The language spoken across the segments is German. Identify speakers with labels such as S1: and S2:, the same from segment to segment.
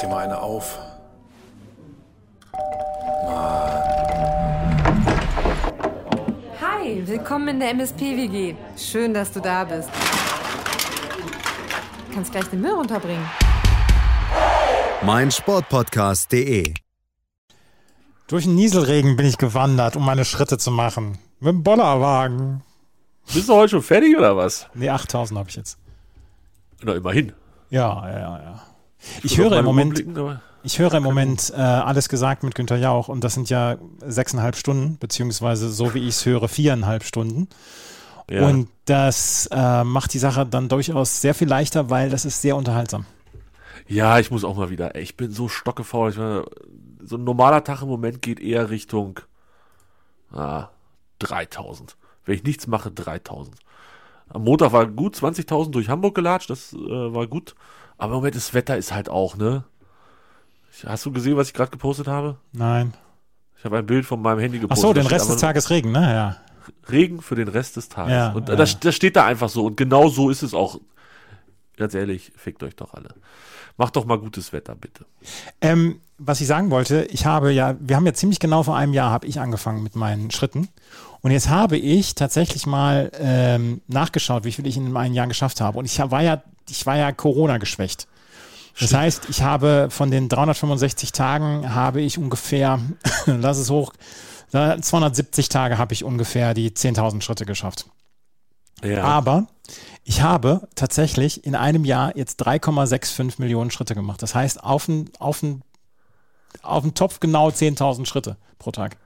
S1: dir mal eine auf.
S2: Hi, willkommen in der MSP-WG. Schön, dass du da bist. Du kannst gleich den Müll runterbringen.
S3: mein Sportpodcast.de.
S4: Durch den Nieselregen bin ich gewandert, um meine Schritte zu machen. Mit dem Bollerwagen.
S5: Bist du heute schon fertig oder was?
S4: Nee, 8000 habe ich jetzt.
S5: Na, immerhin.
S4: Ja, ja, ja. Ich höre im Moment, ich höre im Moment äh, alles gesagt mit Günter Jauch und das sind ja sechseinhalb Stunden, beziehungsweise so wie ich es höre, viereinhalb Stunden.
S5: Ja.
S4: Und das äh, macht die Sache dann durchaus sehr viel leichter, weil das ist sehr unterhaltsam.
S5: ja, ich muss auch mal wieder. Ich bin so stockefaul. Meine, so ein normaler Tag im Moment geht eher Richtung ah, 3000. Wenn ich nichts mache, 3000. Am Montag war gut, 20.000 durch Hamburg gelatscht, das äh, war gut. Aber im Moment das Wetter ist halt auch, ne? Hast du gesehen, was ich gerade gepostet habe?
S4: Nein.
S5: Ich habe ein Bild von meinem Handy
S4: Ach
S5: gepostet.
S4: so,
S5: Da
S4: den Rest des Tages Regen, ne? Ja.
S5: Regen für den Rest des Tages.
S4: Ja,
S5: und
S4: ja.
S5: Das, das steht da einfach so. Und genau so ist es auch. Ganz ehrlich, fickt euch doch alle. Macht doch mal gutes Wetter, bitte.
S4: Ähm, was ich sagen wollte, ich habe ja, wir haben ja ziemlich genau vor einem Jahr habe ich angefangen mit meinen Schritten. Und jetzt habe ich tatsächlich mal ähm, nachgeschaut, wie viel ich in einem Jahr geschafft habe. Und ich war ja, ich war ja Corona geschwächt. Das heißt, ich habe von den 365 Tagen habe ich ungefähr, lass es hoch, 270 Tage habe ich ungefähr die 10.000 Schritte geschafft.
S5: Ja.
S4: Aber ich habe tatsächlich in einem Jahr jetzt 3,65 Millionen Schritte gemacht. Das heißt, auf den, auf den, auf den Topf genau 10.000 Schritte pro Tag.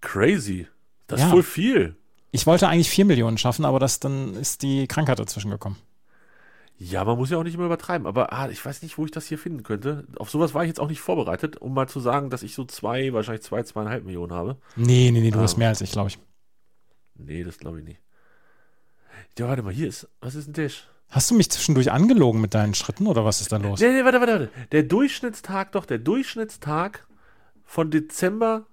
S5: Crazy. Das
S4: Ja.
S5: ist voll viel.
S4: Ich wollte eigentlich 4 Millionen schaffen, aber das, dann ist die Krankheit dazwischen gekommen.
S5: Ja, man muss ja auch nicht immer übertreiben. Aber ah, ich weiß nicht, wo ich das hier finden könnte. Auf sowas war ich jetzt auch nicht vorbereitet, um mal zu sagen, dass ich so zwei, wahrscheinlich zwei, zweieinhalb Millionen habe.
S4: Nee, nee, nee, du
S5: Ah.
S4: hast mehr als ich, glaube ich.
S5: Nee, das glaube ich nicht. Ja, warte mal, hier ist, was ist denn das?
S4: Hast du mich zwischendurch angelogen mit deinen Schritten oder was ist da los?
S5: Nee, nee, warte, warte, warte. Der Durchschnittstag, doch, der Durchschnittstag von Dezember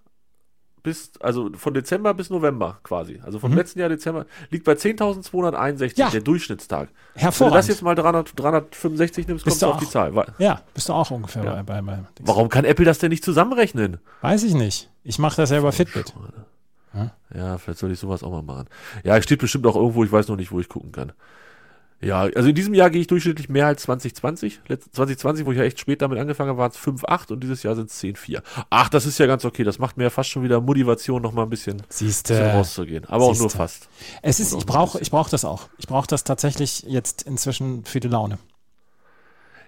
S5: bis, also von Dezember bis November quasi, also vom letzten Jahr Dezember, liegt bei 10.261,
S4: Mhm. Ja.
S5: der Durchschnittstag. Wenn du das
S4: Hervorragend.
S5: jetzt mal 300, 365 nimmst,
S4: Bist
S5: kommst du auf die Zahl.
S4: Ja, bist du auch ungefähr
S5: Ja.
S4: bei, bei, bei Dings.
S5: Warum kann Apple das denn nicht zusammenrechnen?
S4: Weiß ich nicht. Ich mache das ja über Fitbit.
S5: Ja, vielleicht soll ich sowas auch mal machen. Ja, es steht bestimmt auch irgendwo, ich weiß noch nicht, wo ich gucken kann. Ja, also in diesem Jahr gehe ich durchschnittlich mehr als 2020. Letzt, 2020, wo ich ja echt spät damit angefangen habe, waren es 5,8 und dieses Jahr sind es 10,4. Ach, das ist ja ganz okay. Das macht mir ja fast schon wieder Motivation, noch mal ein bisschen,
S4: Siehst
S5: bisschen
S4: du.
S5: rauszugehen. Aber auch nur
S4: siehste.
S5: fast.
S4: Es ist, ich brauche, ich brauche das auch. Ich brauche das tatsächlich jetzt inzwischen für die Laune.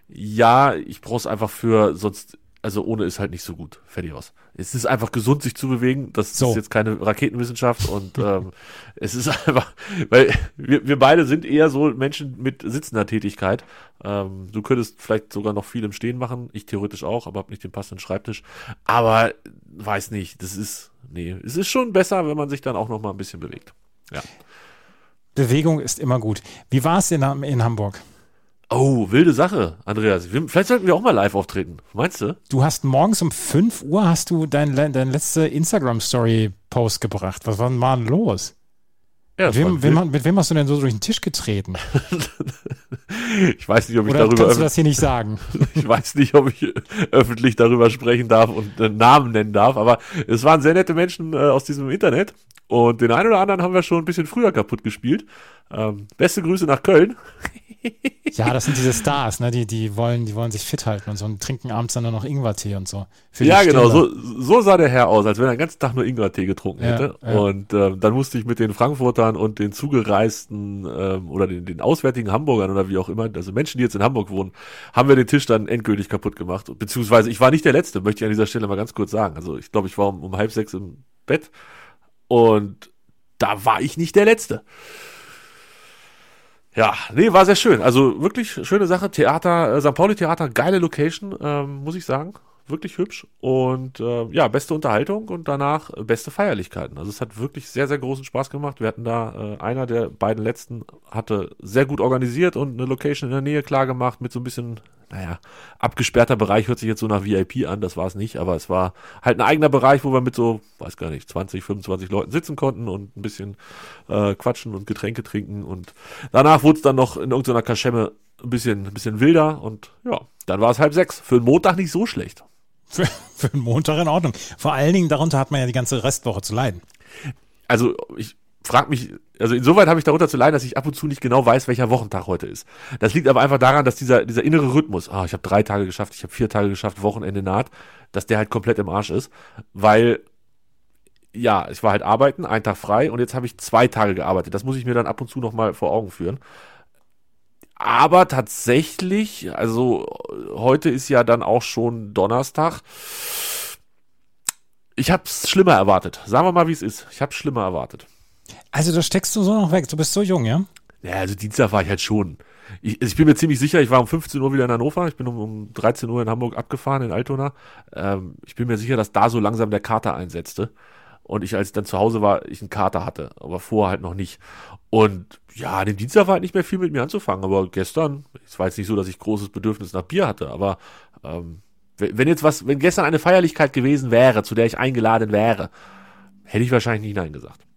S5: Ja, ich brauche es einfach für, sonst, also ohne ist halt nicht so gut. Fertig aus. Es ist einfach gesund, sich zu bewegen. Das
S4: So.
S5: ist jetzt keine Raketenwissenschaft und ähm, es ist einfach, weil wir, wir beide sind eher so Menschen mit sitzender Tätigkeit. Ähm, du könntest vielleicht sogar noch viel im Stehen machen. Ich theoretisch auch, aber habe nicht den passenden Schreibtisch. Aber weiß nicht, das ist, nee, es ist schon besser, wenn man sich dann auch noch mal ein bisschen bewegt. Ja.
S4: Bewegung ist immer gut. Wie war es in, in Hamburg?
S5: Oh, wilde Sache, Andreas. Vielleicht sollten wir auch mal live auftreten. Meinst du?
S4: Du hast morgens um 5 Uhr hast du dein, dein letzte Instagram-Story-Post gebracht. Was war denn mal los?
S5: Ja,
S4: Mit wem, wem, mit wem hast du denn so durch den Tisch getreten?
S5: Ich weiß nicht, ob ich
S4: Oder
S5: darüber
S4: kannst du das hier nicht sagen?
S5: ich weiß nicht, ob ich öffentlich darüber sprechen darf und einen Namen nennen darf, aber es waren sehr nette Menschen äh, aus diesem Internet und den einen oder anderen haben wir schon ein bisschen früher kaputt gespielt. Ähm, beste Grüße nach Köln.
S4: Ja, das sind diese Stars, ne? Die, die, wollen, die wollen sich fit halten und so und trinken abends dann nur noch Ingwertee und so.
S5: Ja, genau, so, so sah der Herr aus, als wenn er den ganzen Tag nur Ingwertee getrunken
S4: Ja,
S5: hätte.
S4: ja.
S5: Und ähm, dann musste ich mit den Frankfurtern und den zugereisten ähm, oder den, den auswärtigen Hamburgern oder wie auch immer, also Menschen, die jetzt in Hamburg wohnen, haben wir den Tisch dann endgültig kaputt gemacht. Beziehungsweise ich war nicht der Letzte, möchte ich an dieser Stelle mal ganz kurz sagen. Also ich glaube, ich war um, um halb sechs im Bett und da war ich nicht der Letzte. Ja, nee, war sehr schön. Also wirklich schöne Sache. Theater, äh, St. Pauli Theater, geile Location, ähm, muss ich sagen. Wirklich hübsch. Und äh, ja, beste Unterhaltung und danach beste Feierlichkeiten. Also es hat wirklich sehr, sehr großen Spaß gemacht. Wir hatten da, äh, einer der beiden letzten hatte sehr gut organisiert und eine Location in der Nähe klar gemacht mit so ein bisschen, naja, abgesperrter Bereich hört sich jetzt so nach VIP an, das war es nicht, aber es war halt ein eigener Bereich, wo wir mit so, weiß gar nicht, 20, 25 Leuten sitzen konnten und ein bisschen äh, quatschen und Getränke trinken und danach wurde es dann noch in irgendeiner Kaschemme ein bisschen, ein bisschen wilder und ja, Dann war es halb sechs. Für einen Montag nicht so schlecht.
S4: Für, für einen Montag in Ordnung. Vor allen Dingen, darunter hat man ja die ganze Restwoche zu leiden.
S5: Also ich frage mich, also insoweit habe ich darunter zu leiden, dass ich ab und zu nicht genau weiß, welcher Wochentag heute ist. Das liegt aber einfach daran, dass dieser, dieser innere Rhythmus, ah, ich habe drei Tage geschafft, ich habe vier Tage geschafft, Wochenende naht, dass der halt komplett im Arsch ist, weil ja, ich war halt arbeiten, einen Tag frei und jetzt habe ich zwei Tage gearbeitet. Das muss ich mir dann ab und zu nochmal vor Augen führen. Aber tatsächlich, also heute ist ja dann auch schon Donnerstag. Ich habe es schlimmer erwartet. Sagen wir mal, wie es ist. Ich habe es schlimmer erwartet.
S4: Also da steckst du so noch weg. Du bist so jung, ja?
S5: Ja, also Dienstag war ich halt schon. Ich, ich bin mir ziemlich sicher, ich war um 15 Uhr wieder in Hannover. Ich bin um, um 13 Uhr in Hamburg abgefahren, in Altona. Ähm, ich bin mir sicher, dass da so langsam der Kater einsetzte. Und ich, als ich dann zu Hause war, ich einen Kater hatte. Aber vorher halt noch nicht. Und ja, an dem Dienstag war halt nicht mehr viel mit mir anzufangen. Aber gestern, es war jetzt nicht so, dass ich großes Bedürfnis nach Bier hatte. Aber ähm, wenn jetzt was, wenn gestern eine Feierlichkeit gewesen wäre, zu der ich eingeladen wäre, hätte ich wahrscheinlich nicht Nein gesagt.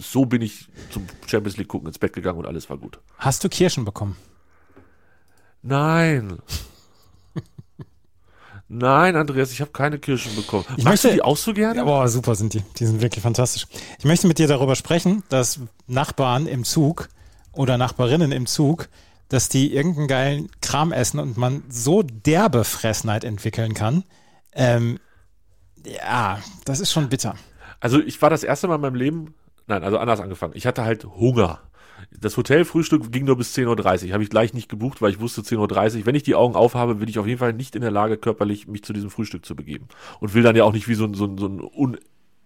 S5: So bin ich zum Champions League gucken ins Bett gegangen und alles war gut.
S4: Hast du Kirschen bekommen?
S5: Nein. Nein, Andreas, ich habe keine Kirschen bekommen.
S4: Ich
S5: Magst
S4: möchte-
S5: du die auch so gerne?
S4: Ja, boah, super sind die. Die sind wirklich fantastisch. Ich möchte mit dir darüber sprechen, dass Nachbarn im Zug oder Nachbarinnen im Zug, dass die irgendeinen geilen Kram essen und man so derbe Fressneid entwickeln kann. Ähm, ja, das ist schon bitter.
S5: Also ich war das erste Mal in meinem Leben, nein, also anders angefangen. Ich hatte halt Hunger. Das Hotelfrühstück ging nur bis 10.30 Uhr. Habe ich gleich nicht gebucht, weil ich wusste 10.30 Uhr. Wenn ich die Augen aufhabe, bin ich auf jeden Fall nicht in der Lage, körperlich mich zu diesem Frühstück zu begeben. Und will dann ja auch nicht wie so ein, so ein, so ein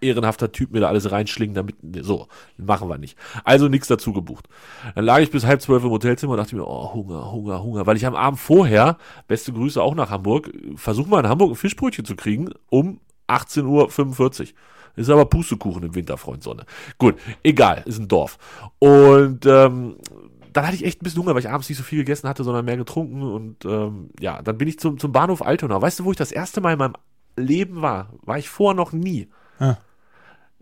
S5: unehrenhafter Typ mir da alles reinschlingen, damit, so, machen wir nicht. Also nichts dazu gebucht. Dann lag ich bis halb zwölf im Hotelzimmer und dachte mir, oh, Hunger, Hunger, Hunger. Weil ich am Abend vorher, beste Grüße auch nach Hamburg, versuche mal in Hamburg ein Fischbrötchen zu kriegen um 18.45 Uhr. Ist aber Pustekuchen im Winter, Freund Sonne. Gut, egal, ist ein Dorf. Und ähm, dann hatte ich echt ein bisschen Hunger, weil ich abends nicht so viel gegessen hatte, sondern mehr getrunken. Und ähm, ja, dann bin ich zum, zum Bahnhof Altona. Weißt du, wo ich das erste Mal in meinem Leben war? War ich vorher noch nie.
S4: Ja.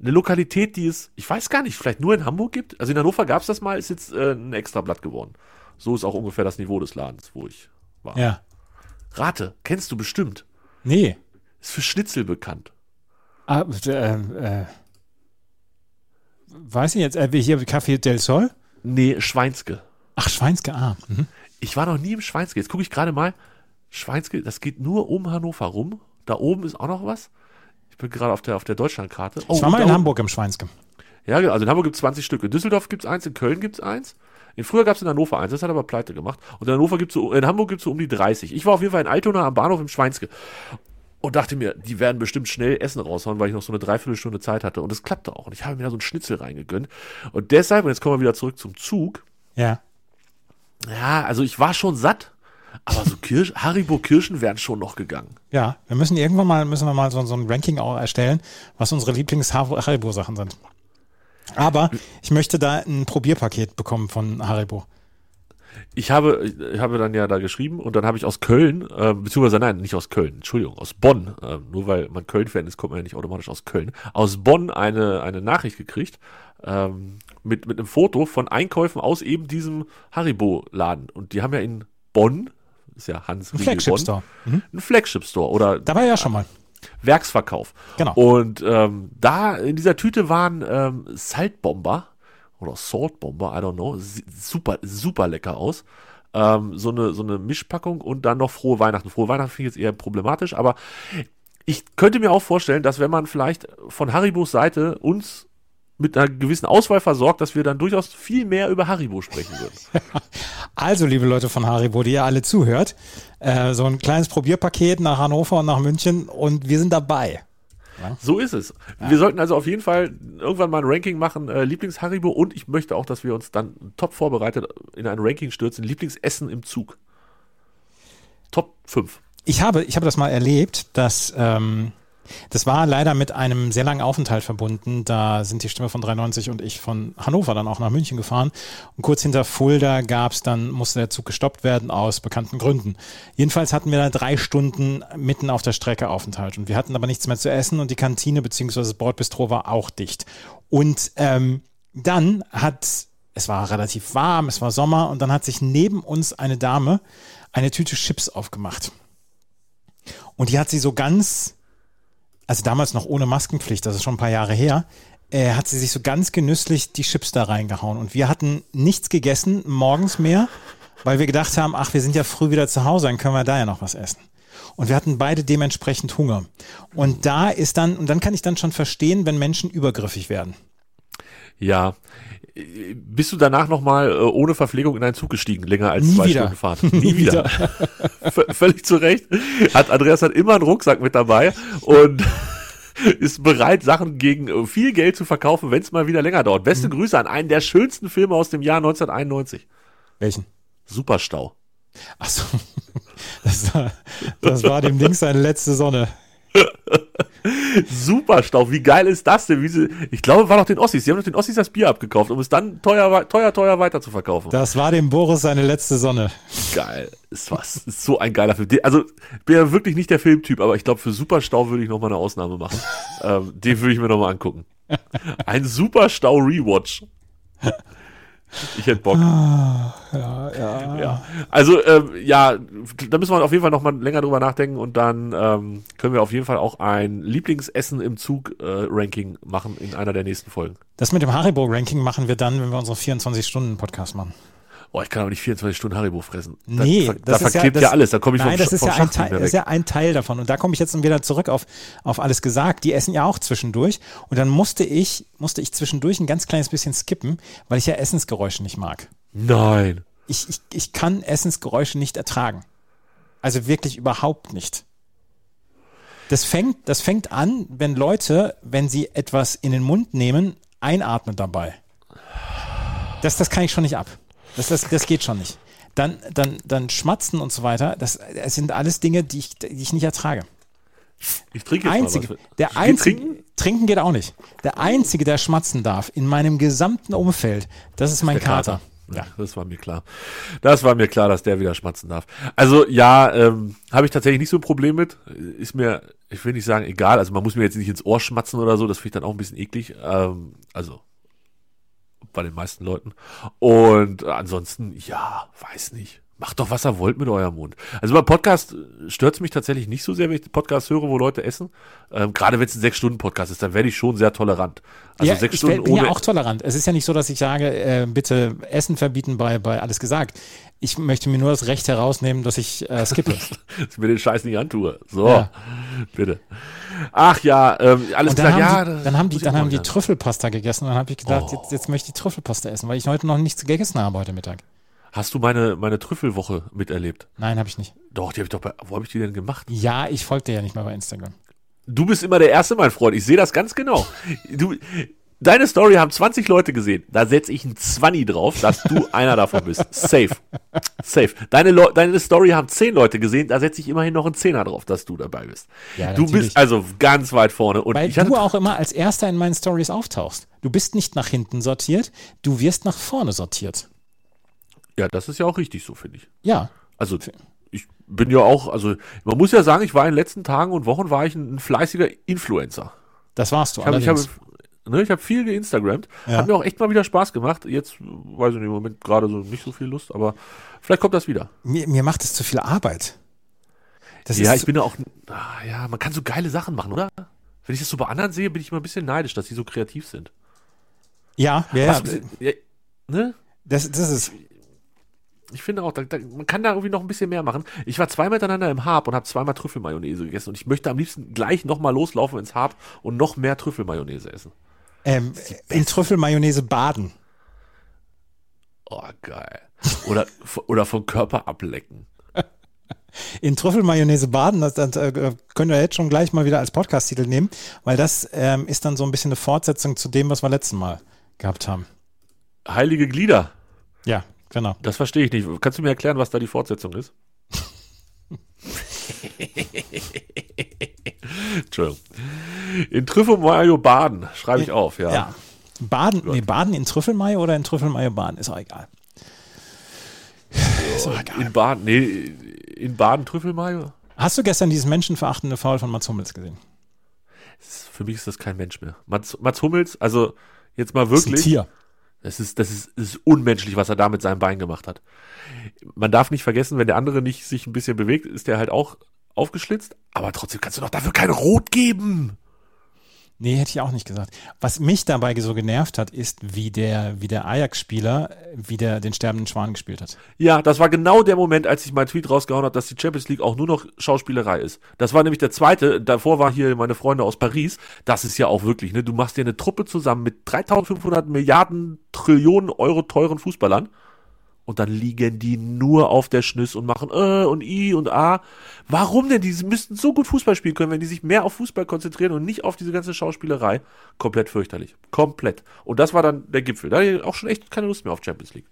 S5: Eine Lokalität, die es, ich weiß gar nicht, vielleicht nur in Hamburg gibt. Also in Hannover gab es das mal, ist jetzt äh, ein Extrablatt geworden. So ist auch ungefähr das Niveau des Ladens, wo ich war.
S4: Ja.
S5: Rate, kennst du bestimmt.
S4: Nee.
S5: Ist für Schnitzel bekannt.
S4: Ah, äh, äh, weiß ich jetzt, äh, hier Café del Sol?
S5: Nee, Schweinske.
S4: Ach, Schweinske, ah. Mhm.
S5: Ich war noch nie im Schweinske. Jetzt gucke ich gerade mal. Schweinske, das geht nur um Hannover rum. Da oben ist auch noch was. Ich bin gerade auf der, auf der Deutschlandkarte. Oh,
S4: Ich war mal in
S5: oben-
S4: Hamburg im Schweinske.
S5: Ja, genau. also in Hamburg gibt es 20 Stück. In Düsseldorf gibt es eins, in Köln gibt es eins. In früher gab es in Hannover eins, das hat aber pleite gemacht. Und in Hannover gibt's so, in Hamburg gibt es so um die 30. Ich war auf jeden Fall in Altona am Bahnhof im Schweinske und dachte mir, die werden bestimmt schnell Essen raushauen, weil ich noch so eine Dreiviertelstunde Zeit hatte. Und es klappte auch. Und ich habe mir da so einen Schnitzel reingegönnt. Und deshalb, und jetzt kommen wir wieder zurück zum Zug.
S4: Ja.
S5: Ja, also ich war schon satt, aber so Kirsch, Haribo Kirschen wären schon noch gegangen.
S4: Ja, wir müssen irgendwann mal, müssen wir mal so, so ein Ranking auch erstellen, was unsere Lieblings-Haribo-Sachen sind. Aber ich möchte da ein Probierpaket bekommen von Haribo.
S5: Ich habe, ich habe dann ja da geschrieben und dann habe ich aus Köln, äh, beziehungsweise nein, nicht aus Köln, Entschuldigung, aus Bonn, äh, nur weil man Köln-Fan ist, kommt man ja nicht automatisch aus Köln, aus Bonn eine, eine Nachricht gekriegt ähm, mit, mit einem Foto von Einkäufen aus eben diesem Haribo-Laden. Und die haben ja in Bonn, ist ja Hans
S4: Ein
S5: Riegel
S4: Flagship
S5: Bonn,
S4: Store. Mhm.
S5: Ein Flagship-Store oder
S4: Da war ja schon mal.
S5: Werksverkauf.
S4: Genau.
S5: Und ähm, da in dieser Tüte waren ähm, Saltbomber oder Saltbomber, I don't know, super, super lecker aus. Ähm, so, eine, so eine Mischpackung und dann noch frohe Weihnachten. Frohe Weihnachten finde ich jetzt eher problematisch, aber ich könnte mir auch vorstellen, dass wenn man vielleicht von Haribos Seite uns mit einer gewissen Auswahl versorgt, dass wir dann durchaus viel mehr über Haribo sprechen würden.
S4: Also, liebe Leute von Haribo, die ihr alle zuhört, äh, so ein kleines Probierpaket nach Hannover und nach München und wir sind dabei.
S5: So ist es. Wir sollten also auf jeden Fall irgendwann mal ein Ranking machen, äh, Lieblings-Haribo und ich möchte auch, dass wir uns dann top vorbereitet in ein Ranking stürzen, Lieblingsessen im Zug. Top 5.
S4: Ich habe, ich habe das mal erlebt, dass ähm, das war leider mit einem sehr langen Aufenthalt verbunden. Da sind die Stimme von 93 und ich von Hannover dann auch nach München gefahren. Und kurz hinter Fulda gab es dann, musste der Zug gestoppt werden aus bekannten Gründen. Jedenfalls hatten wir da drei Stunden mitten auf der Strecke Aufenthalt. Und wir hatten aber nichts mehr zu essen und die Kantine bzw. das Bordbistro war auch dicht. Und ähm, dann hat, es war relativ warm, es war Sommer und dann hat sich neben uns eine Dame eine Tüte Chips aufgemacht. Und die hat sie so ganz, also damals noch ohne Maskenpflicht, das ist schon ein paar Jahre her, äh, hat sie sich so ganz genüsslich die Chips da reingehauen. Und wir hatten nichts gegessen, morgens mehr, weil wir gedacht haben, ach, wir sind ja früh wieder zu Hause, dann können wir da ja noch was essen. Und wir hatten beide dementsprechend Hunger. Und da ist dann, und dann kann ich dann schon verstehen, wenn Menschen übergriffig werden.
S5: Ja. Bist du danach nochmal äh, ohne Verpflegung in einen Zug gestiegen, länger als
S4: Nie
S5: zwei
S4: wieder.
S5: Stunden Fahrt? Nie wieder. Völlig zu Recht. Hat Andreas hat immer einen Rucksack mit dabei und ist bereit, Sachen gegen äh, viel Geld zu verkaufen, wenn es mal wieder länger dauert.
S4: Mhm.
S5: Beste Grüße an einen der schönsten Filme aus dem Jahr 1991.
S4: Welchen?
S5: Superstau.
S4: Ach so. Das war, das war dem Ding seine letzte Sonne.
S5: Superstau, wie geil ist das denn? Sie, ich glaube, war doch den Ossis. Sie haben doch den Ossis das Bier abgekauft, um es dann teuer, teuer, teuer weiter zu verkaufen.
S4: Das war dem Boris seine letzte Sonne.
S5: Geil. Was. Ist so ein geiler Film. Also, bin ja wirklich nicht der Filmtyp, aber ich glaube, für Superstau würde ich nochmal eine Ausnahme machen. ähm, den würde ich mir nochmal angucken. Ein Superstau-Rewatch. Ich hätte Bock.
S4: Ja, ja.
S5: Ja. Also, ähm, ja, da müssen wir auf jeden Fall nochmal länger drüber nachdenken und dann ähm, können wir auf jeden Fall auch ein Lieblingsessen im Zug-Ranking machen in einer der nächsten Folgen.
S4: Das mit dem Haribo-Ranking machen wir dann, wenn wir unsere 24-Stunden-Podcast machen.
S5: Oh, ich kann aber nicht 24 Stunden Haribo fressen. Da,
S4: Nee,
S5: da
S4: das ist
S5: verklebt ja,
S4: das-
S5: alles, da komme ich
S4: Nein,
S5: vom,
S4: das ist
S5: vom
S4: ja ein Teil, das ist ja ein Teil davon. Und da komme ich jetzt wieder zurück auf, auf alles gesagt. Die essen ja auch zwischendurch. Und dann musste ich, musste ich zwischendurch ein ganz kleines bisschen skippen, weil ich ja Essensgeräusche nicht mag.
S5: Nein.
S4: Ich, ich, ich kann Essensgeräusche nicht ertragen. Also wirklich überhaupt nicht. Das fängt, das fängt an, wenn Leute, wenn sie etwas in den Mund nehmen, einatmen dabei. Das, das kann ich schon nicht ab. Das, das, das geht schon nicht. Dann, dann, dann schmatzen und so weiter. Das, das sind alles Dinge, die ich, die ich nicht ertrage.
S5: Ich trinke jetzt
S4: Einzige,
S5: mal was.
S4: der einzige,
S5: trinken?
S4: trinken? geht auch nicht. Der einzige, der schmatzen darf in meinem gesamten Umfeld, das ist mein
S5: Der
S4: Kater.
S5: Ja, das war mir klar. Das war mir klar, dass der wieder schmatzen darf. Also ja, ähm, habe ich tatsächlich nicht so ein Problem mit. Ist mir, ich will nicht sagen, egal. Also man muss mir jetzt nicht ins Ohr schmatzen oder so. Das finde ich dann auch ein bisschen eklig. Ähm, also bei den meisten Leuten. Und ansonsten, ja, weiß nicht. Macht doch, was ihr wollt mit eurem Mund. Also beim Podcast stört es mich tatsächlich nicht so sehr, wenn ich Podcast höre, wo Leute essen. Ähm, Gerade wenn es ein Sechs-Stunden-Podcast ist, dann werde ich schon sehr tolerant. Also
S4: ja,
S5: sechs
S4: ich
S5: Stunden
S4: bin ja
S5: ohne
S4: auch tolerant. Es ist ja nicht so, dass ich sage, äh, bitte Essen verbieten bei, bei alles gesagt. Ich möchte mir nur das Recht herausnehmen, dass ich äh, skippe.
S5: dass ich mir den Scheiß nicht antue. So,
S4: Ja.
S5: bitte. Ach ja, ähm, alles klar, ja.
S4: die, dann haben die, dann haben die. Trüffelpasta gegessen und dann habe ich gedacht,
S5: Oh.
S4: jetzt, jetzt möchte ich Trüffelpasta essen, weil ich heute noch nichts gegessen habe heute Mittag.
S5: Hast du meine, meine Trüffelwoche miterlebt?
S4: Nein, habe ich nicht.
S5: Doch, die habe ich doch bei, wo habe ich die denn gemacht?
S4: Ja, ich folgte ja nicht mal bei Instagram.
S5: Du bist immer der Erste, mein Freund. Ich sehe das ganz genau. Du, deine Story haben 20 Leute gesehen. Da setze ich ein 20 drauf, dass du einer davon bist. Safe. Safe. Deine, deine Story haben 10 Leute gesehen. Da setze ich immerhin noch einen Zehner drauf, dass du dabei bist.
S4: Ja,
S5: du
S4: natürlich.
S5: bist also ganz weit vorne. Und
S4: Weil du auch immer als Erster in meinen Stories auftauchst. Du bist nicht nach hinten sortiert, du wirst nach vorne sortiert.
S5: Ja, das ist ja auch richtig so, finde ich.
S4: Ja,
S5: Also ich bin ja auch, also man muss ja sagen, ich war in den letzten Tagen und Wochen war ich ein, ein fleißiger Influencer.
S4: das warst du.
S5: Ich habe hab, ne, ich hab viel geinstagrammt.
S4: Ja.
S5: Hat mir auch echt mal wieder Spaß gemacht. Jetzt weiß ich nicht, im Moment gerade so nicht so viel Lust, aber vielleicht kommt das wieder.
S4: mir, mir macht es zu viel Arbeit. Das
S5: ja, ich bin ja auch, ah, ja, man kann so geile Sachen machen, oder? Wenn ich das so bei anderen sehe, bin ich immer ein bisschen neidisch, dass die so kreativ sind.
S4: ja, ja, ja,
S5: Was- ja, ne?
S4: das, das ist
S5: Ich finde auch, da, da, man kann da irgendwie noch ein bisschen mehr machen. Ich war zweimal miteinander im Hab und habe zweimal Trüffelmayonnaise gegessen und ich möchte am liebsten gleich nochmal loslaufen ins Hab und noch mehr Trüffelmayonnaise essen.
S4: ähm, in Trüffelmayonnaise baden.
S5: Oh, geil. Oder, oder vom Körper ablecken.
S4: In Trüffelmayonnaise baden, das, das äh, können wir jetzt schon gleich mal wieder als Podcast-Titel nehmen, weil das ähm, ist dann so ein bisschen eine Fortsetzung zu dem, was wir letzten Mal gehabt haben.
S5: Heilige Glieder.
S4: Ja, genau.
S5: Das verstehe ich nicht. Kannst du mir erklären, was da die Fortsetzung ist? Entschuldigung. In Trüffelmayo baden, schreibe ich auf, ja.
S4: Ja. Baden, nee, baden in Trüffelmayo oder in Trüffelmayo baden, ist auch egal. Ist auch egal.
S5: In Baden, nee, in Baden Trüffelmayo?
S4: Hast du gestern dieses menschenverachtende Foul von Mats Hummels gesehen?
S5: Für mich ist das kein Mensch mehr. Mats, Mats Hummels, also jetzt mal
S4: Das ist ein
S5: wirklich.
S4: Tier.
S5: Das ist, das ist, das ist unmenschlich, was er da mit seinem Bein gemacht hat. Man darf nicht vergessen, wenn der andere nicht sich ein bisschen bewegt, ist der halt auch aufgeschlitzt. Aber trotzdem kannst du doch dafür kein Rot geben.
S4: Nee, hätte ich auch nicht gesagt. Was mich dabei so genervt hat, ist, wie der, wie der Ajax-Spieler wieder den sterbenden Schwan gespielt hat.
S5: Ja, das war genau der Moment, als ich meinen Tweet rausgehauen habe, dass die Champions League auch nur noch Schauspielerei ist. Das war nämlich der zweite. Davor waren hier meine Freunde aus Paris. Das ist ja auch wirklich, ne? Du machst dir eine Truppe zusammen mit 3500 Milliarden Trillionen Euro teuren Fußballern und dann liegen die nur auf der Schnüss und machen äh und i und a. Warum denn? Die müssten so gut Fußball spielen können, wenn die sich mehr auf Fußball konzentrieren und nicht auf diese ganze Schauspielerei. Komplett fürchterlich. Komplett. Und das war dann der Gipfel. Da hatte ich auch schon echt keine Lust mehr auf Champions League.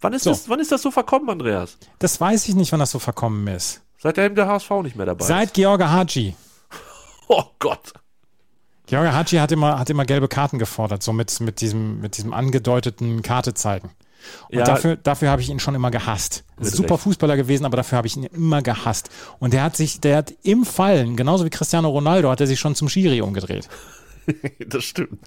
S5: Wann ist,
S4: So.
S5: das, wann ist das so verkommen, Andreas?
S4: Das weiß ich nicht, wann das so verkommen ist.
S5: Seitdem der HSV nicht mehr dabei
S4: Seit
S5: ist.
S4: George Haji.
S5: Oh Gott.
S4: George Haji hat immer, hat immer gelbe Karten gefordert, so mit, mit, diesem, mit diesem angedeuteten Karte zeigen. Und
S5: Ja.
S4: dafür, dafür habe ich ihn schon immer gehasst. Super
S5: Recht.
S4: Fußballer gewesen, aber dafür habe ich ihn immer gehasst. Und der hat sich, der hat im Fallen, genauso wie Cristiano Ronaldo, hat er sich schon zum Schiri umgedreht.
S5: Das stimmt.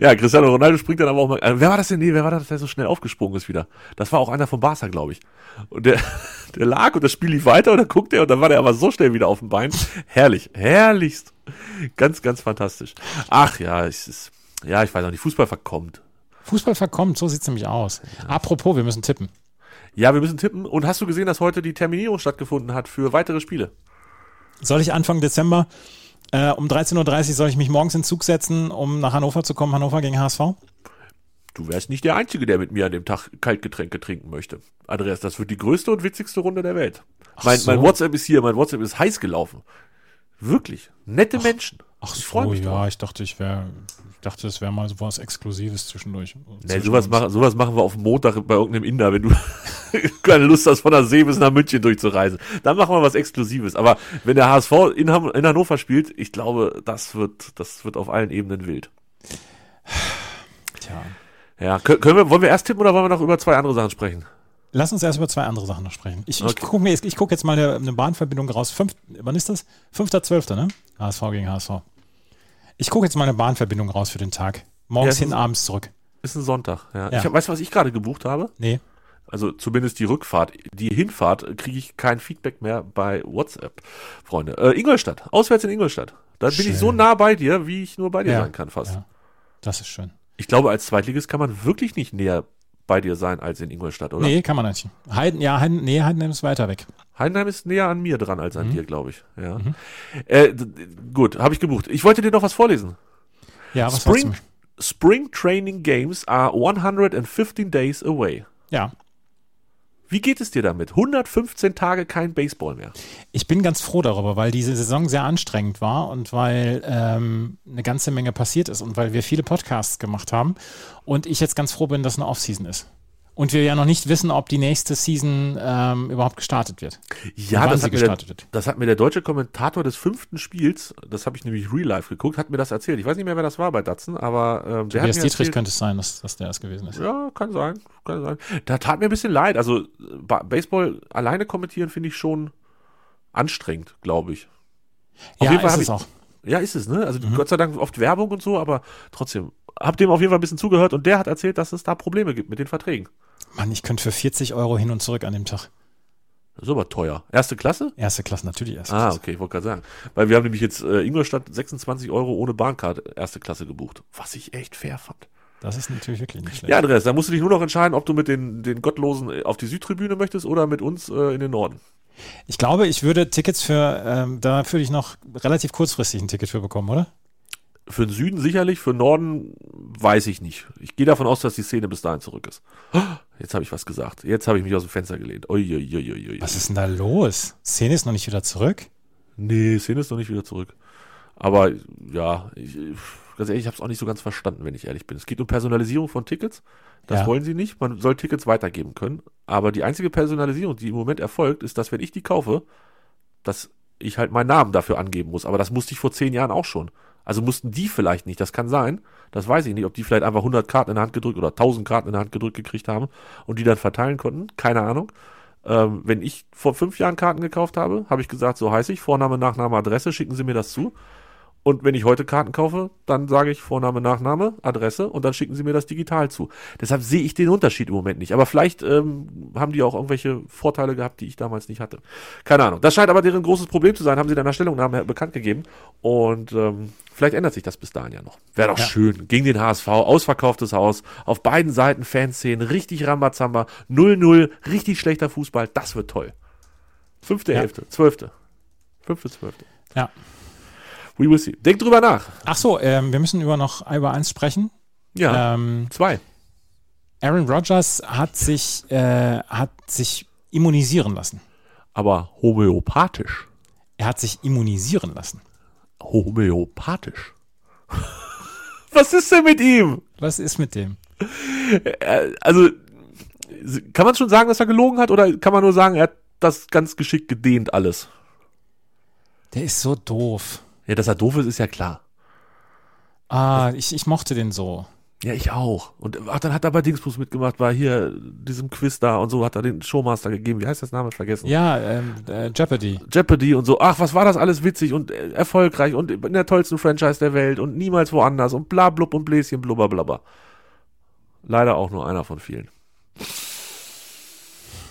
S5: Ja, Cristiano Ronaldo springt dann aber auch mal. Äh, wer war das denn? Nee, wer war das, der so schnell aufgesprungen ist wieder? Das war auch einer von Barca, glaube ich. Und der, der lag und das Spiel lief weiter und dann guckt er und dann war der aber so schnell wieder auf dem Bein. Herrlich, herrlichst. Ganz, ganz fantastisch. Ach ja, es ist, ja, ich weiß auch nicht, Fußball verkommt.
S4: Fußball verkommt, so sieht's nämlich aus. Apropos, wir müssen tippen.
S5: Ja, wir müssen tippen. Und hast du gesehen, dass heute die Terminierung stattgefunden hat für weitere Spiele?
S4: Soll ich Anfang Dezember äh, um 13.30 Uhr soll ich mich morgens in den Zug setzen, um nach Hannover zu kommen, Hannover gegen HSV?
S5: Du wärst nicht der Einzige, der mit mir an dem Tag Kaltgetränke trinken möchte. Andreas, das wird die größte und witzigste Runde der Welt. Mein,
S4: so.
S5: mein WhatsApp ist hier, mein WhatsApp ist heiß gelaufen. Wirklich. Nette Menschen.
S4: Ach
S5: ich freue
S4: so,
S5: mich
S4: ja,
S5: drauf.
S4: ich dachte, ich wäre, dachte, es wäre mal so was Exklusives zwischendurch.
S5: Nee, sowas, machen, sowas machen wir auf Montag bei irgendeinem Inder, wenn du keine Lust hast, von der See bis nach München durchzureisen. Dann machen wir was Exklusives. Aber wenn der HSV in, Ham- in Hannover spielt, ich glaube, das wird, das wird auf allen Ebenen wild.
S4: Tja.
S5: Ja, können, wir, wollen wir erst tippen oder wollen wir noch über zwei andere Sachen sprechen?
S4: Lass uns erst über zwei andere Sachen noch sprechen. Ich, ich
S5: Okay.
S4: gucke mir, jetzt- ich guck jetzt mal eine, eine Bahnverbindung raus. Fünf, wann ist das? 5.12., ne? HSV gegen HSV. Ich gucke jetzt mal eine Bahnverbindung raus für den Tag. Morgens
S5: Ja,
S4: hin, abends zurück.
S5: Ist ein Sonntag. Ja.
S4: Ja.
S5: Ich weißt du, was ich gerade gebucht habe?
S4: Nee.
S5: Also zumindest die Rückfahrt. Die Hinfahrt kriege ich kein Feedback mehr bei WhatsApp, Freunde. Äh, Ingolstadt, auswärts in Ingolstadt. Da bin
S4: Schön.
S5: ich so nah bei dir, wie ich nur bei dir
S4: Ja.
S5: sein kann fast.
S4: Ja. Das ist schön.
S5: Ich glaube, als Zweitligist kann man wirklich nicht näher bei dir sein als in Ingolstadt, oder?
S4: Nee, kann man nicht. Heiden, ja, Heiden, nee, Heidenheim ist weiter weg.
S5: Heidenheim ist näher an mir dran als an
S4: Mhm.
S5: dir, glaube ich. Ja. Äh, d- d- gut, habe ich gebucht. Ich wollte dir noch was vorlesen.
S4: Ja, was
S5: Spring? Spring Training Games are 115 days away.
S4: Ja,
S5: Wie geht es dir damit? 115 Tage kein Baseball mehr.
S4: ich bin ganz froh darüber, weil diese Saison sehr anstrengend war und weil ähm, eine ganze Menge passiert ist und weil wir viele Podcasts gemacht haben und ich jetzt ganz froh bin, dass eine Offseason ist. Und wir ja noch nicht wissen, ob die nächste Season ähm, überhaupt gestartet wird.
S5: Ja, das hat, mir der,
S4: gestartet wird.
S5: das hat mir der deutsche Kommentator des fünften Spiels, das habe ich nämlich real life geguckt, hat mir das erzählt. Ich weiß nicht mehr, wer das war bei Datsen, aber ähm, der hat
S4: Tobias
S5: mir
S4: Dietrich
S5: erzählt,
S4: könnte es sein, dass, dass der es gewesen ist.
S5: Ja, kann sein, kann sein. Da tat mir ein bisschen leid. Also Ba- Baseball alleine kommentieren finde ich schon anstrengend, glaube ich. Auf
S4: ja,
S5: jeden Fall
S4: ist es
S5: ich-
S4: auch.
S5: Ja, ist es, ne? Also
S4: Mhm.
S5: Gott sei Dank oft Werbung und so, aber trotzdem. Hab dem auf jeden Fall ein bisschen zugehört und der hat erzählt, dass es da Probleme gibt mit den Verträgen.
S4: Mann, ich könnte für 40 Euro hin und zurück an dem Tag.
S5: Das ist aber teuer. Erste Klasse?
S4: Erste Klasse, natürlich erste
S5: Ah,
S4: Klasse.
S5: okay, ich wollte gerade sagen. Weil wir haben nämlich jetzt äh, Ingolstadt 26 Euro ohne Bahncard erste Klasse gebucht. Was ich echt fair fand.
S4: Das ist natürlich wirklich nicht schlecht.
S5: Ja, Andreas, da musst du dich nur noch entscheiden, ob du mit den, den Gottlosen äh, auf die Südtribüne möchtest oder mit uns äh, in den Norden.
S4: Ich glaube, ich würde Tickets für, ähm, da würde ich noch relativ kurzfristig ein Ticket für bekommen, oder?
S5: Für den Süden sicherlich, für den Norden weiß ich nicht. Ich gehe davon aus, dass die Szene bis dahin zurück ist. Jetzt habe ich was gesagt. Jetzt habe ich mich aus dem Fenster gelehnt. Uiuiuiui.
S4: Was ist denn da los? Szene ist noch nicht wieder zurück?
S5: Nee, Szene ist noch nicht wieder zurück. Aber ja, ich, ganz ehrlich, ich habe es auch nicht so ganz verstanden, wenn ich ehrlich bin. Es geht um Personalisierung von Tickets. Das
S4: Ja.
S5: wollen sie nicht. Man soll Tickets weitergeben können. Aber die einzige Personalisierung, die im Moment erfolgt, ist, dass wenn ich die kaufe, dass ich halt meinen Namen dafür angeben muss. Aber das musste ich vor zehn Jahren auch schon. Also mussten die vielleicht nicht. Das kann sein. Das weiß ich nicht, ob die vielleicht einfach 100 Karten in der Hand gedrückt oder 1000 Karten in der Hand gedrückt gekriegt haben und die dann verteilen konnten. Keine Ahnung. Ähm, wenn ich vor fünf Jahren Karten gekauft habe, habe ich gesagt, so heiße ich, Vorname, Nachname, Adresse, schicken Sie mir das zu. Und wenn ich heute Karten kaufe, dann sage ich Vorname, Nachname, Adresse und dann schicken sie mir das digital zu. Deshalb sehe ich den Unterschied im Moment nicht. Aber vielleicht ähm, haben die auch irgendwelche Vorteile gehabt, die ich damals nicht hatte. Keine Ahnung. Das scheint aber deren großes Problem zu sein, haben sie in einer Stellungnahme bekannt gegeben. Und ähm, vielleicht ändert sich das bis dahin ja noch. Wäre doch
S4: Ja.
S5: schön. Gegen den HSV, ausverkauftes Haus, auf beiden Seiten Fanszenen, richtig Rambazamba, 0-0, richtig schlechter Fußball. Das wird toll. Fünfte,
S4: Ja.
S5: Elfte, Zwölfte. Fünfte, Zwölfte.
S4: Ja.
S5: We will see. Denk drüber nach.
S4: Ach so, ähm, wir müssen über noch über eins sprechen.
S5: Ja,
S4: Ähm,
S5: zwei.
S4: Aaron Rodgers hat sich, äh, hat sich immunisieren lassen.
S5: Aber homöopathisch.
S4: Er hat sich immunisieren lassen.
S5: Homöopathisch. Was ist denn mit ihm?
S4: Was ist mit dem?
S5: Äh, Also, kann man schon sagen, dass er gelogen hat oder kann man nur sagen, er hat das ganz geschickt gedehnt alles?
S4: Der ist so doof.
S5: Ja, dass er doof ist, ist ja klar.
S4: Ah, ich, ich mochte den so.
S5: Ja, ich auch. Und ach, dann hat er bei Dingsbus mitgemacht, war hier diesem Quiz da und so, hat er den Showmaster gegeben. Wie heißt das Name? Vergessen.
S4: Ja, ähm, äh, Jeopardy.
S5: Jeopardy und so. Ach, was war das alles witzig und äh, erfolgreich und in der tollsten Franchise der Welt und niemals woanders und bla blub und Bläschen blubber blubber. Leider auch nur einer von vielen.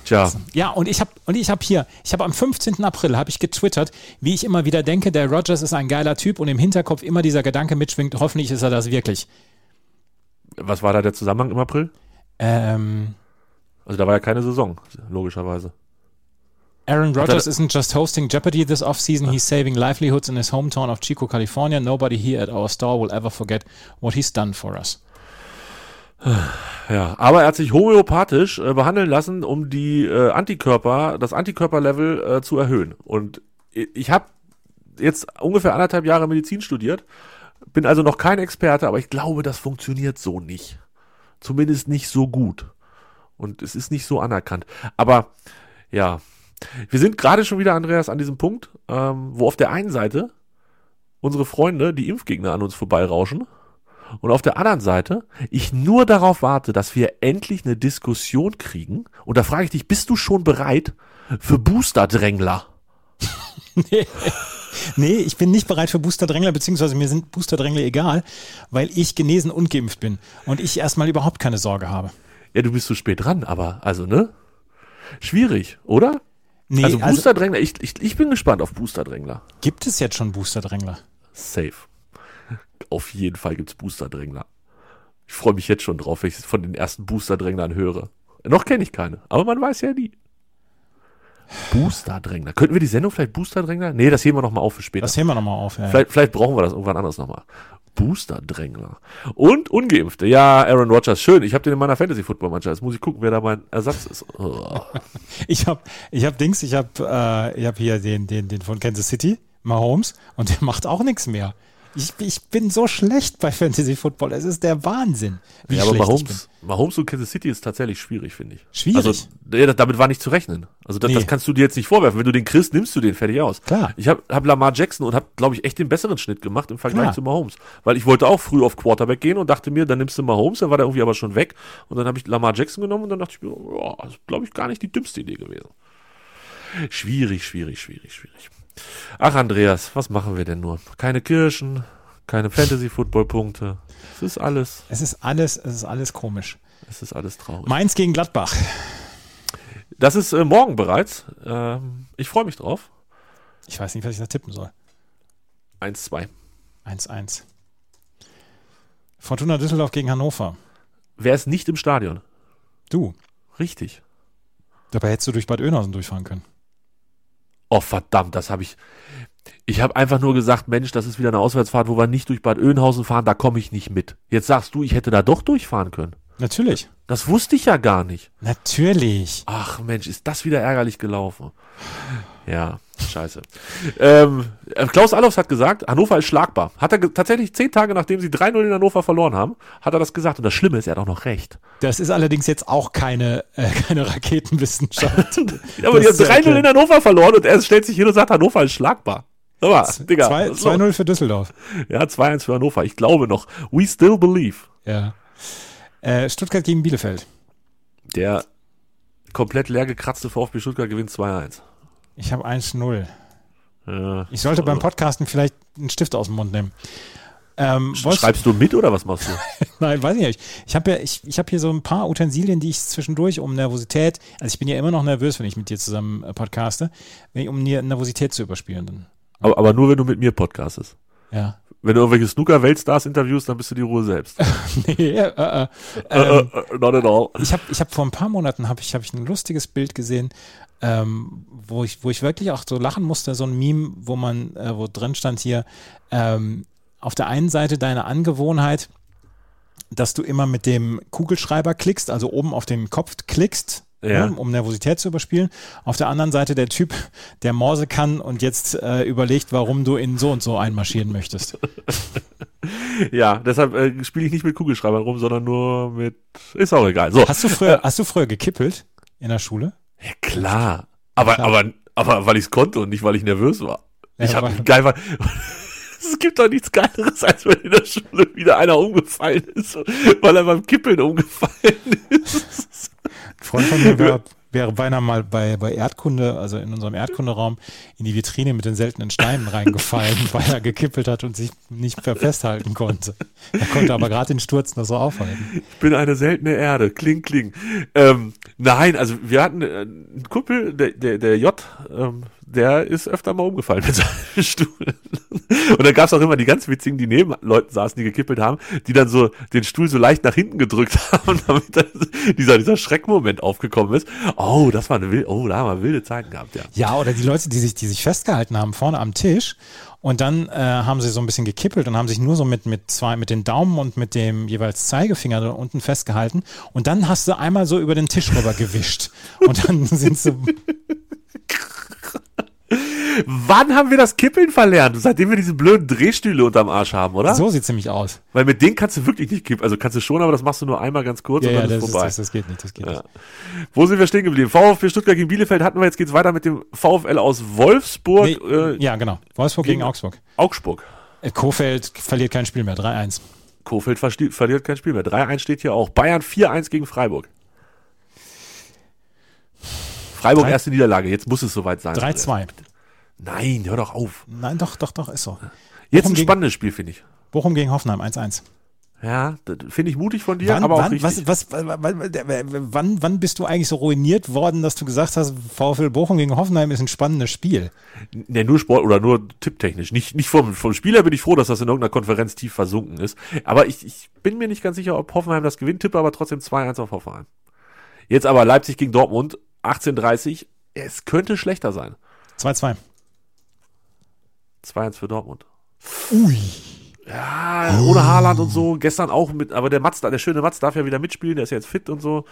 S5: Tja,
S4: Ja, und ich habe und ich habe hier, ich habe am 15. April habe ich getwittert, wie ich immer wieder denke, der Rogers ist ein geiler Typ und im Hinterkopf immer dieser Gedanke mitschwingt, hoffentlich ist er das wirklich.
S5: was war da der Zusammenhang im April?
S4: Ähm,
S5: Also da war ja keine Saison, logischerweise.
S4: Aaron
S5: er-
S4: Rodgers isn't just hosting Jeopardy this offseason, he's saving livelihoods in his hometown of Chico, California. Nobody here at our store will ever forget what he's done for us.
S5: Ja, aber er hat sich homöopathisch äh, behandeln lassen, um die äh, Antikörper, das Antikörperlevel äh, zu erhöhen. Und ich habe jetzt ungefähr anderthalb Jahre Medizin studiert, bin also noch kein Experte, aber ich glaube, das funktioniert so nicht. Zumindest nicht so gut. Und es ist nicht so anerkannt. Aber ja, wir sind gerade schon wieder, Andreas, an diesem Punkt, ähm, wo auf der einen Seite unsere Freunde, die Impfgegner an uns vorbeirauschen und auf der anderen Seite ich nur darauf warte, dass wir endlich eine Diskussion kriegen. Und da frage ich dich, bist du schon bereit für Booster-Drängler?
S4: nee. nee, ich bin nicht bereit für Booster-Drängler, beziehungsweise mir sind Booster-Drängler egal, weil ich genesen und geimpft bin und ich erstmal überhaupt keine Sorge habe.
S5: Ja, du bist zu spät dran, aber also, ne? Schwierig, oder?
S4: Nee,
S5: also
S4: also,
S5: Booster-Drängler, ich, ich, ich bin gespannt auf Booster-Drängler.
S4: gibt es jetzt schon Booster-Drängler?
S5: Safe. Auf jeden Fall gibt's Booster-Drängler. Ich freue mich jetzt schon drauf, wenn ich von den ersten Booster-Dränglern höre. Noch kenne ich keine, aber man weiß ja nie. Booster-Drängler. Könnten wir die Sendung vielleicht Booster-Drängler? Nee, das heben wir nochmal auf für später.
S4: Das heben wir nochmal auf. Ja.
S5: Vielleicht, vielleicht brauchen wir das irgendwann anders nochmal. Booster-Drängler. Und Ungeimpfte. Ja, Aaron Rodgers, schön. Ich habe den in meiner Fantasy-Football-Mannschaft. Jetzt muss ich gucken, wer da mein Ersatz ist. Oh.
S4: Ich habe ich hab Dings, ich habe äh, ich hab hier den, den, den von Kansas City, Mahomes, und der macht auch nichts mehr. Ich, ich bin so schlecht bei Fantasy Football. Es ist der Wahnsinn, wie
S5: Ja, aber. Mahomes, Mahomes und Kansas City ist tatsächlich schwierig, finde ich.
S4: Schwierig?
S5: Also, nee, damit war nicht zu rechnen. Also, das,
S4: Nee.
S5: das kannst du dir jetzt nicht vorwerfen. Wenn du den kriegst, nimmst du den fertig aus.
S4: Klar.
S5: Ich habe hab Lamar Jackson und habe, glaube ich, echt den besseren Schnitt gemacht im Vergleich
S4: Klar.
S5: zu Mahomes. Weil ich wollte auch früh auf Quarterback gehen und dachte mir, dann nimmst du Mahomes, dann war der irgendwie aber schon weg. Und dann habe ich Lamar Jackson genommen und dann dachte ich mir, ja, das ist, glaube ich, gar nicht die dümmste Idee gewesen. Schwierig, schwierig, schwierig, schwierig. Ach, Andreas, was machen wir denn nur? Keine Kirschen, keine Fantasy-Football-Punkte. Es ist alles,
S4: Es ist alles, es ist alles komisch.
S5: es ist alles traurig.
S4: Mainz gegen Gladbach.
S5: Das ist äh, morgen bereits. Ähm, ich freue mich drauf.
S4: Ich weiß nicht, was ich da tippen soll.
S5: 1-2.
S4: 1-1. Fortuna Düsseldorf gegen Hannover.
S5: Wer ist nicht im Stadion?
S4: Du.
S5: Richtig.
S4: Dabei hättest du durch Bad Oeynhausen durchfahren können.
S5: Oh, verdammt, das habe ich. Ich habe einfach nur gesagt, Mensch, das ist wieder eine Auswärtsfahrt, wo wir nicht durch Bad Oeynhausen fahren, da komme ich nicht mit. Jetzt sagst du, ich hätte da doch durchfahren können.
S4: Natürlich.
S5: Das wusste ich ja gar nicht.
S4: Natürlich.
S5: Ach Mensch, ist das wieder ärgerlich gelaufen. Ja, scheiße. ähm, äh, Klaus Allofs hat gesagt, Hannover ist schlagbar. Hat er tatsächlich zehn Tage, nachdem sie 3-0 in Hannover verloren haben, hat er das gesagt. Und das Schlimme ist, er hat auch noch recht.
S4: Das ist allerdings jetzt auch keine, äh, keine Raketenwissenschaft.
S5: Ja, aber die haben
S4: Das ist
S5: 3-0
S4: ja
S5: in Hannover verloren und er stellt sich hin und sagt, Hannover ist schlagbar. Mal, Digga.
S4: Zwei-
S5: was ist los?
S4: 2-0 für Düsseldorf.
S5: Ja, 2-1 für Hannover. Ich glaube noch. We still believe.
S4: Ja. Äh, Stuttgart gegen Bielefeld.
S5: Der komplett leer gekratzte VfB Stuttgart gewinnt 2-1.
S4: Ich habe 1-0.
S5: Ja.
S4: Ich sollte beim Podcasten vielleicht einen Stift aus dem Mund nehmen. Ähm,
S5: Schreibst du mit oder was machst du?
S4: Nein, weiß ich nicht. Ich habe ja, ich, ich habe hier so ein paar Utensilien, die ich zwischendurch um Nervosität, also ich bin ja immer noch nervös, wenn ich mit dir zusammen äh, podcaste, wenn ich, um die Nervosität zu überspielen. Dann,
S5: aber, aber nur, wenn du mit mir podcastest.
S4: ja.
S5: Wenn du irgendwelche Snooker-Weltstars interviewst, dann bist du die Ruhe selbst.
S4: nee, äh, äh,
S5: Äh,
S4: ähm,
S5: äh, not at all.
S4: ich habe ich hab vor ein paar Monaten habe ich, hab ich ein lustiges Bild gesehen, ähm, wo, ich, wo ich wirklich auch so lachen musste, so ein Meme, wo man, äh, wo drin stand hier, ähm, auf der einen Seite deine Angewohnheit, dass du immer mit dem Kugelschreiber klickst, also oben auf den Kopf klickst,
S5: Ja.
S4: ne, um Nervosität zu überspielen. Auf der anderen Seite der Typ, der Morse kann und jetzt äh, überlegt, warum du in so und so einmarschieren möchtest.
S5: Ja, deshalb äh, spiele ich nicht mit Kugelschreibern rum, sondern nur mit. Ist auch egal. So.
S4: Hast du früher, hast du früher gekippelt in der Schule?
S5: Ja, klar. Aber,
S4: Klar.
S5: aber, aber weil ich es konnte und nicht, weil ich nervös war.
S4: Ja,
S5: ich habe geil war. Es gibt doch nichts Geileres, als wenn in der Schule wieder einer umgefallen ist, weil er beim Kippeln umgefallen ist.
S4: Ein Freund von mir wäre, wäre beinahe mal bei, bei Erdkunde, also in unserem Erdkunderaum, in die Vitrine mit den seltenen Steinen reingefallen, weil er gekippelt hat und sich nicht mehr festhalten konnte. Er konnte aber gerade den Sturz noch so aufhalten.
S5: Ich bin eine seltene Erde. Kling, kling. Ähm, nein, also wir hatten äh, einen Kumpel, der, der, der J, ähm, der ist öfter mal umgefallen mit seinem Stuhl. Und dann gab's auch immer die ganz witzigen, die neben Leuten saßen, die gekippelt haben, die dann so den Stuhl so leicht nach hinten gedrückt haben, damit dann dieser, dieser Schreckmoment aufgekommen ist. Oh, das war eine wilde, oh, da haben wir wilde Zeiten gehabt, ja.
S4: Ja, oder die Leute, die sich, die sich festgehalten haben vorne am Tisch und dann äh, haben sie so ein bisschen gekippelt und haben sich nur so mit, mit zwei, mit den Daumen und mit dem jeweils Zeigefinger da unten festgehalten und dann hast du einmal so über den Tisch rüber gewischt und dann sind sie,
S5: Wann haben wir das Kippeln verlernt? Seitdem wir diese blöden Drehstühle unterm Arsch haben, oder?
S4: so sieht ziemlich aus.
S5: Weil mit denen kannst du wirklich nicht kippen. Also kannst du schon, aber das machst du nur einmal ganz kurz
S4: Ja,
S5: und
S4: ja,
S5: dann
S4: das,
S5: ist
S4: ist,
S5: vorbei.
S4: das, das geht nicht, das geht
S5: Ja.
S4: nicht.
S5: Wo sind wir stehen geblieben? VfB Stuttgart gegen Bielefeld hatten wir, jetzt geht's weiter mit dem VfL aus Wolfsburg,
S4: Nee,
S5: äh,
S4: ja, genau. Wolfsburg gegen,
S5: gegen-
S4: Augsburg.
S5: Augsburg.
S4: Äh, Kofeld verliert kein Spiel mehr, 3-1.
S5: Kofeld verliert kein Spiel mehr. 3-1 steht hier auch. Bayern 4-1 gegen Freiburg. Freiburg erste Niederlage, jetzt muss es soweit sein.
S4: 3-2.
S5: Nein, hör doch auf.
S4: Nein, doch, doch, doch, ist so.
S5: Jetzt
S4: Bochum
S5: ein
S4: gegen-
S5: spannendes Spiel, finde ich.
S4: Bochum gegen Hoffenheim, 1-1.
S5: Ja, finde ich mutig von dir,
S4: Wann,
S5: aber auch
S4: wann,
S5: richtig.
S4: was, was, wann, wann, wann bist du eigentlich so ruiniert worden, dass du gesagt hast, VfL Bochum gegen Hoffenheim ist ein spannendes Spiel?
S5: Ne, nur Sport oder nur tipptechnisch. Nicht, nicht vom, vom Spieler bin ich froh, dass das in irgendeiner Konferenz tief versunken ist. Aber ich, ich bin mir nicht ganz sicher, ob Hoffenheim das gewinnt, tippe aber trotzdem 2-1 auf Hoffenheim. Jetzt aber Leipzig gegen Dortmund, 18:30. Es könnte schlechter sein.
S4: 2-2.
S5: 2-1 für Dortmund.
S4: Ui.
S5: Ja, ohne Haaland und so. Gestern auch mit, aber der Mats, der schöne Mats darf ja wieder mitspielen, der ist ja jetzt fit und so.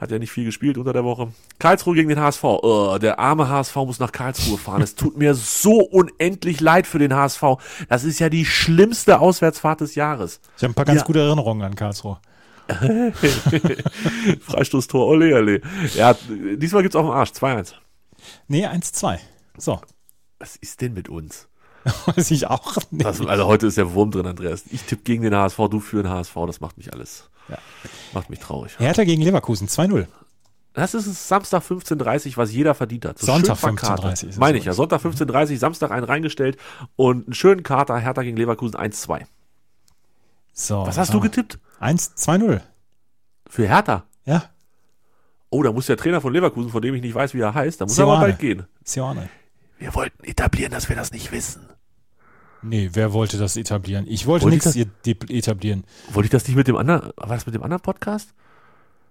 S5: Hat ja nicht viel gespielt unter der Woche. Karlsruhe gegen den HSV. Oh, der arme HSV muss nach Karlsruhe fahren. Es tut mir so unendlich leid für den HSV. Das ist ja die schlimmste Auswärtsfahrt des Jahres.
S4: Ich habe ein paar ganz
S5: Ja.
S4: gute Erinnerungen an Karlsruhe.
S5: Freistoßtor, ole, ole. Ja, diesmal gibt's auf den Arsch. 2-1.
S4: Nee, 1-2. So.
S5: Was ist denn mit uns?
S4: Weiß ich auch nicht.
S5: Das, also heute ist der Wurm drin, Andreas. Ich tippe gegen den HSV, du für den HSV. Das macht mich alles.
S4: Ja.
S5: Macht mich traurig.
S4: Hertha gegen Leverkusen, 2-0.
S5: Das ist Samstag 15.30 Uhr, was jeder verdient hat. So
S4: Sonntag
S5: schön verkartet.
S4: 15.30 Uhr ist es
S5: Meine ich ja. Sonntag 15.30 Uhr, Samstag einen reingestellt und einen schönen Kater, Hertha gegen Leverkusen 1-2.
S4: So.
S5: Was hast du getippt?
S4: 1, 2-0.
S5: Für Hertha?
S4: Ja,
S5: Oh, da muss der Trainer von Leverkusen, von dem ich nicht weiß, wie er heißt, da muss er aber
S4: Sioane.
S5: bald gehen.
S4: Sione.
S5: Wir wollten etablieren, dass wir das nicht wissen.
S4: Nee, wer wollte das etablieren? Ich wollte
S5: ich
S4: nichts et- etablieren.
S5: Wollte ich das nicht mit dem anderen, war das mit dem anderen Podcast?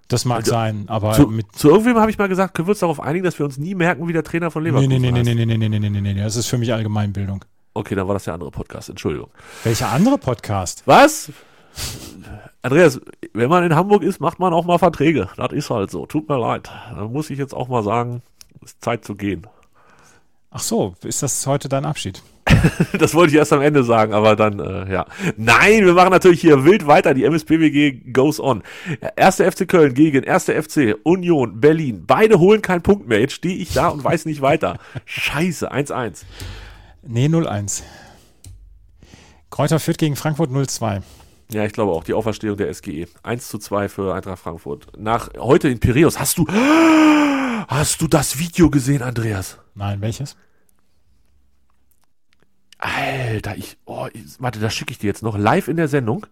S4: Das mag
S5: Also,
S4: sein, aber
S5: Zu,
S4: mit.
S5: zu irgendwem habe ich mal gesagt, können wir uns darauf einigen, dass wir uns nie merken, wie der Trainer von
S4: Nee,
S5: Leverkusen
S4: nee, nee, nee,
S5: heißt?
S4: nee, nee, nee, nee, nee, nee, nee, nee. Das ist für mich Allgemeinbildung.
S5: Okay, dann war das der andere Podcast, Entschuldigung.
S4: Welcher andere Podcast?
S5: Was? Andreas, wenn man in Hamburg ist, macht man auch mal Verträge. Das ist halt so. Tut mir leid. Da muss ich jetzt auch mal sagen, es ist Zeit zu gehen.
S4: Ach so, ist das heute dein Abschied?
S5: Das wollte ich erst am Ende sagen, aber dann, äh, ja. Nein, wir machen natürlich hier wild weiter. Die MSPWG goes on. Erste FC Köln gegen erste FC Union Berlin. Beide holen keinen Punkt mehr. Jetzt stehe ich da und weiß nicht weiter. Scheiße, 1-1.
S4: Nee, 0-1. Kräuter Fürth gegen Frankfurt 0-2.
S5: Ja, ich glaube auch, die Auferstehung der SGE. 1 zu 2 für Eintracht Frankfurt. Nach heute in Piräus. Hast du, hast du das Video gesehen, Andreas?
S4: Nein, welches?
S5: Alter, ich, oh, ich, warte, das schicke ich dir jetzt noch live in der Sendung.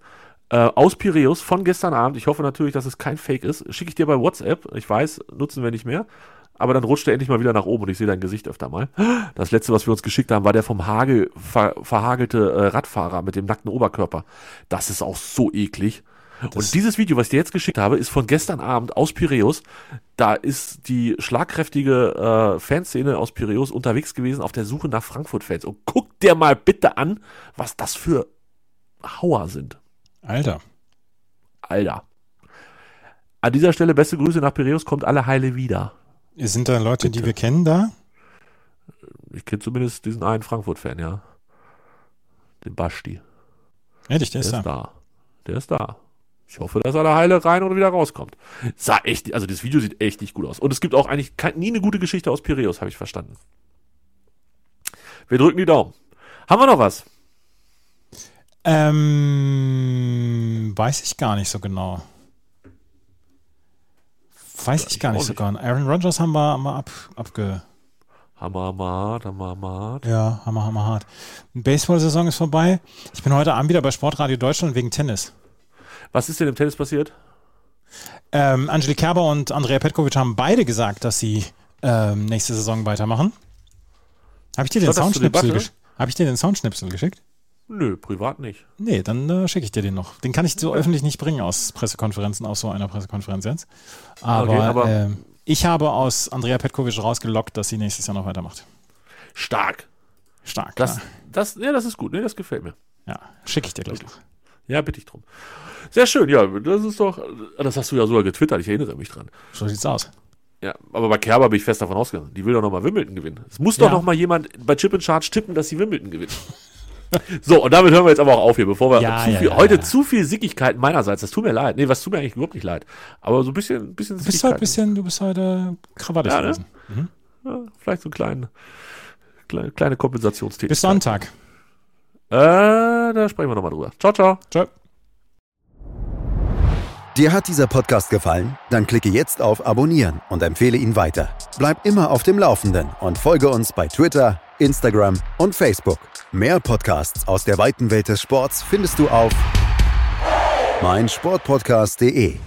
S5: Äh, aus Piräus von gestern Abend. Ich hoffe natürlich, dass es kein Fake ist. Schicke ich dir bei WhatsApp. Ich weiß, nutzen wir nicht mehr. Aber dann rutscht er endlich mal wieder nach oben und ich sehe dein Gesicht öfter mal. Das letzte, was wir uns geschickt haben, war der vom Hagel ver, verhagelte äh, Radfahrer mit dem nackten Oberkörper. Das ist auch so eklig. Und dieses Video, was ich dir jetzt geschickt habe, ist von gestern Abend aus Piräus. Da ist die schlagkräftige äh, Fanszene aus Piräus unterwegs gewesen auf der Suche nach Frankfurt-Fans. Und guck dir mal bitte an, was das für Hauer sind.
S4: Alter.
S5: Alter. An dieser Stelle beste Grüße nach Piräus, kommt alle heile wieder.
S4: Sind da Leute, die wir kennen da?
S5: Ich kenne zumindest diesen einen Frankfurt-Fan, ja. Den Basti.
S4: Ehrlich, der ist
S5: Der
S4: da.
S5: ist da. Der ist da. Ich hoffe, dass er da heile rein und wieder rauskommt. Sah echt, also das Video sieht echt nicht gut aus. Und es gibt auch eigentlich nie eine gute Geschichte aus Piräus, habe ich verstanden. Wir drücken die Daumen. Haben wir noch was?
S4: Ähm, weiß ich gar nicht so genau. Weiß ich gar
S5: ich
S4: nicht so genau. Aaron Rodgers haben wir, haben wir ab, abge.
S5: Hammer, hammer, hammer, hammer.
S4: Ja, hammer, hammer hart. Baseball-Saison ist vorbei. Ich bin heute Abend wieder bei Sportradio Deutschland wegen Tennis.
S5: Was ist denn im Tennis passiert?
S4: Ähm, Angelique Kerber und Andrea Petkovic haben beide gesagt, dass sie ähm, nächste Saison weitermachen. Habe ich dir den Soundschnipsel
S5: Debatte?
S4: gesch- Habe ich dir den Soundschnipsel geschickt?
S5: Nö, privat nicht.
S4: Nee, dann äh, schicke ich dir den noch. Den kann ich so öffentlich nicht bringen aus Pressekonferenzen, aus so einer Pressekonferenz jetzt. Aber,
S5: Okay, aber-
S4: ähm, ich habe aus Andrea Petkovic rausgelockt, dass sie nächstes Jahr noch weitermacht.
S5: Stark.
S4: Stark.
S5: Das,
S4: ja.
S5: das, ja, das ist gut. Nee, das gefällt mir.
S4: ja, schicke ich dir gleich noch.
S5: Ja, bitte ich drum. Sehr schön, ja, das ist doch, das hast du ja sogar getwittert, ich erinnere mich dran.
S4: So sieht's aus.
S5: Ja, aber bei Kerber bin ich fest davon ausgegangen. Die will doch nochmal Wimbledon gewinnen. Es muss doch
S4: Ja.
S5: noch mal jemand bei Chip and Charge tippen, dass sie Wimbledon gewinnt. so, und damit hören wir jetzt aber auch auf hier, bevor wir
S4: Ja,
S5: zu
S4: ja,
S5: viel, heute zu viel Sickigkeiten meinerseits. Das tut mir leid. Nee, was tut mir eigentlich überhaupt nicht leid. Aber so ein bisschen, bisschen
S4: Du bist heute bisschen, du bist heute Krawatte
S5: Ja, ne?
S4: gewesen.
S5: Ja, vielleicht so ein kleinen, kleine, kleine Kompensationstätigkeit.
S4: Bis Sonntag.
S5: Äh, da sprechen wir nochmal drüber. Ciao, ciao.
S4: Ciao.
S3: Dir hat dieser Podcast gefallen? Dann klicke jetzt auf Abonnieren und empfehle ihn weiter. Bleib immer auf dem Laufenden und folge uns bei Twitter, Instagram und Facebook. Mehr Podcasts aus der weiten Welt des Sports findest du auf meinsportpodcast.de.